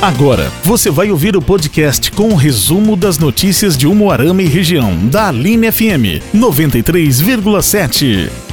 Agora, você vai ouvir o podcast com o resumo das notícias de Umuarama e região, da Aline FM 93,7.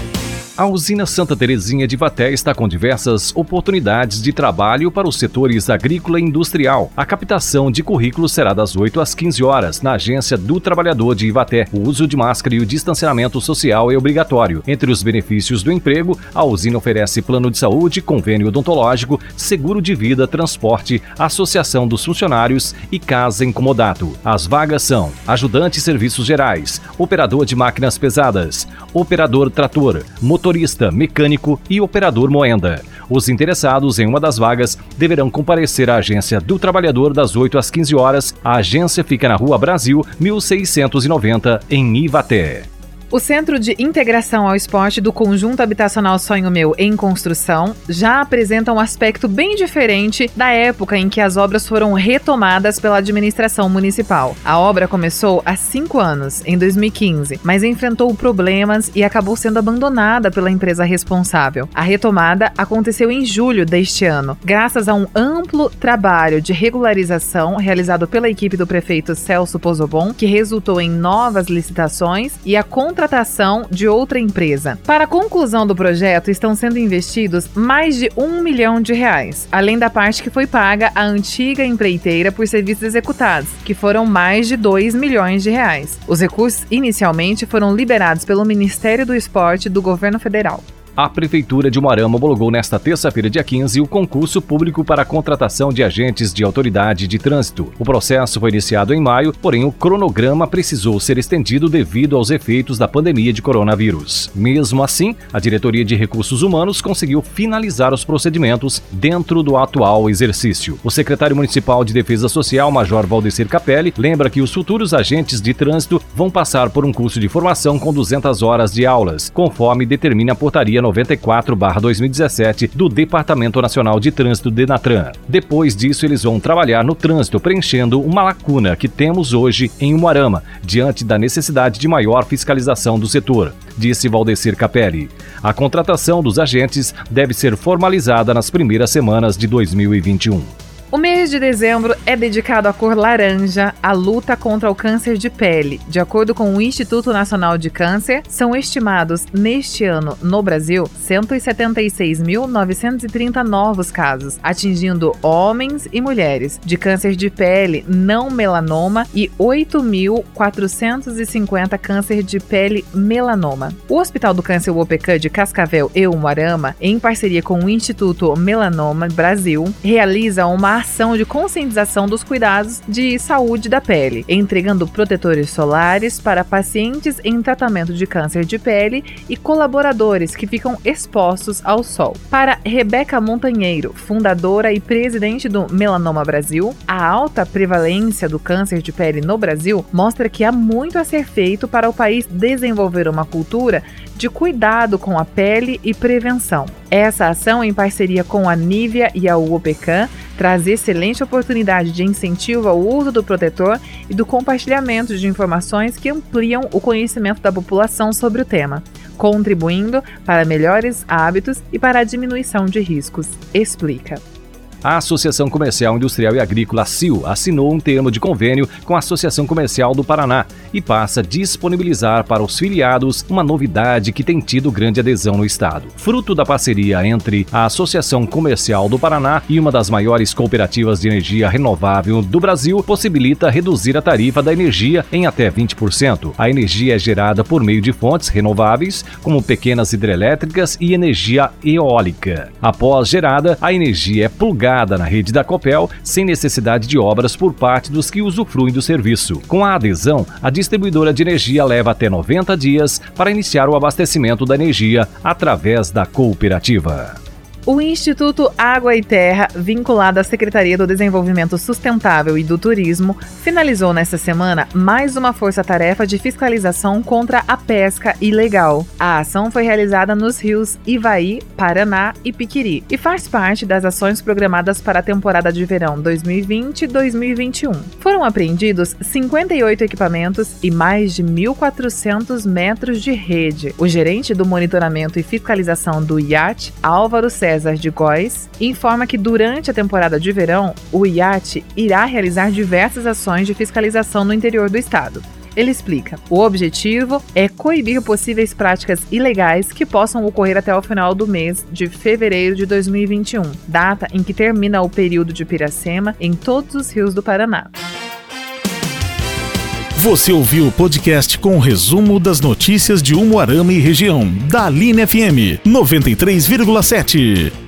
A usina Santa Terezinha de Vaté está com diversas oportunidades de trabalho para os setores agrícola e industrial. A captação de currículos será das 8 às 15 horas na Agência do Trabalhador de Ivaté. O uso de máscara e o distanciamento social é obrigatório. Entre os benefícios do emprego, a usina oferece plano de saúde, convênio odontológico, seguro de vida, transporte, associação dos funcionários e casa incomodado. As vagas são ajudante serviços gerais, operador de máquinas pesadas, operador trator, motor motorista, mecânico e operador moenda. Os interessados em uma das vagas deverão comparecer à agência do trabalhador das 8 às 15 horas. A agência fica na Rua Brasil, 1690, em Ivaté. O Centro de Integração ao Esporte do Conjunto Habitacional Sonho Meu em construção já apresenta um aspecto bem diferente da época em que as obras foram retomadas pela administração municipal. A obra começou há cinco anos, em 2015, mas enfrentou problemas e acabou sendo abandonada pela empresa responsável. A retomada aconteceu em julho deste ano, graças a um amplo trabalho de regularização realizado pela equipe do prefeito Celso Pozobon, que resultou em novas licitações e a contratação de outra empresa. Para a conclusão do projeto, estão sendo investidos mais de um milhão de reais, além da parte que foi paga à antiga empreiteira por serviços executados, que foram mais de 2 milhões de reais. Os recursos inicialmente foram liberados pelo Ministério do Esporte do governo federal. A Prefeitura de Moarama homologou nesta terça-feira, dia 15, o concurso público para a contratação de agentes de autoridade de trânsito. O processo foi iniciado em maio, porém o cronograma precisou ser estendido devido aos efeitos da pandemia de coronavírus. Mesmo assim, a Diretoria de Recursos Humanos conseguiu finalizar os procedimentos dentro do atual exercício. O secretário municipal de Defesa Social, Major Valdecir Capelli, lembra que os futuros agentes de trânsito vão passar por um curso de formação com 200 horas de aulas, conforme determina a portaria 94/2017 do Departamento Nacional de Trânsito Denatran. Depois disso, eles vão trabalhar no trânsito preenchendo uma lacuna que temos hoje em Umuarama, diante da necessidade de maior fiscalização do setor, disse Valdecir Capelli. A contratação dos agentes deve ser formalizada nas primeiras semanas de 2021. O mês de dezembro é dedicado à cor laranja, à luta contra o câncer de pele. De acordo com o Instituto Nacional de Câncer, são estimados neste ano no Brasil 176.930 novos casos, atingindo homens e mulheres de câncer de pele não melanoma e 8.450 câncer de pele melanoma. O Hospital do Câncer UOPECAN de Cascavel e Umuarama, em parceria com o Instituto Melanoma Brasil, realiza uma ação de conscientização dos cuidados de saúde da pele, entregando protetores solares para pacientes em tratamento de câncer de pele e colaboradores que ficam expostos ao sol. Para Rebeca Montanheiro, fundadora e presidente do Melanoma Brasil, a alta prevalência do câncer de pele no Brasil mostra que há muito a ser feito para o país desenvolver uma cultura de cuidado com a pele e prevenção. Essa ação, em parceria com a Nivea e a UOPECAN, traz excelente oportunidade de incentivo ao uso do protetor e do compartilhamento de informações que ampliam o conhecimento da população sobre o tema, contribuindo para melhores hábitos e para a diminuição de riscos. Explica. A Associação Comercial Industrial e Agrícola CIL assinou um termo de convênio com a Associação Comercial do Paraná e passa a disponibilizar para os filiados uma novidade que tem tido grande adesão no estado. Fruto da parceria entre a Associação Comercial do Paraná e uma das maiores cooperativas de energia renovável do Brasil, possibilita reduzir a tarifa da energia em até 20%. A energia é gerada por meio de fontes renováveis, como pequenas hidrelétricas e energia eólica. Após gerada, a energia é plugada na rede da Copel sem necessidade de obras por parte dos que usufruem do serviço. Com a adesão, a distribuidora de energia leva até 90 dias para iniciar o abastecimento da energia através da cooperativa. O Instituto Água e Terra, vinculado à Secretaria do Desenvolvimento Sustentável e do Turismo, finalizou nesta semana mais uma força-tarefa de fiscalização contra a pesca ilegal. A ação foi realizada nos rios Ivaí, Paraná e Piquiri e faz parte das ações programadas para a temporada de verão 2020-2021. Foram apreendidos 58 equipamentos e mais de 1.400 metros de rede. O gerente do monitoramento e fiscalização do IAT, Álvaro César César de Góes informa que durante a temporada de verão, o IAT irá realizar diversas ações de fiscalização no interior do estado. Ele explica: o objetivo é coibir possíveis práticas ilegais que possam ocorrer até o final do mês de fevereiro de 2021, data em que termina o período de Piracema em todos os rios do Paraná. Você ouviu o podcast com o resumo das notícias de Umuarama e região, da Aline FM 93,7.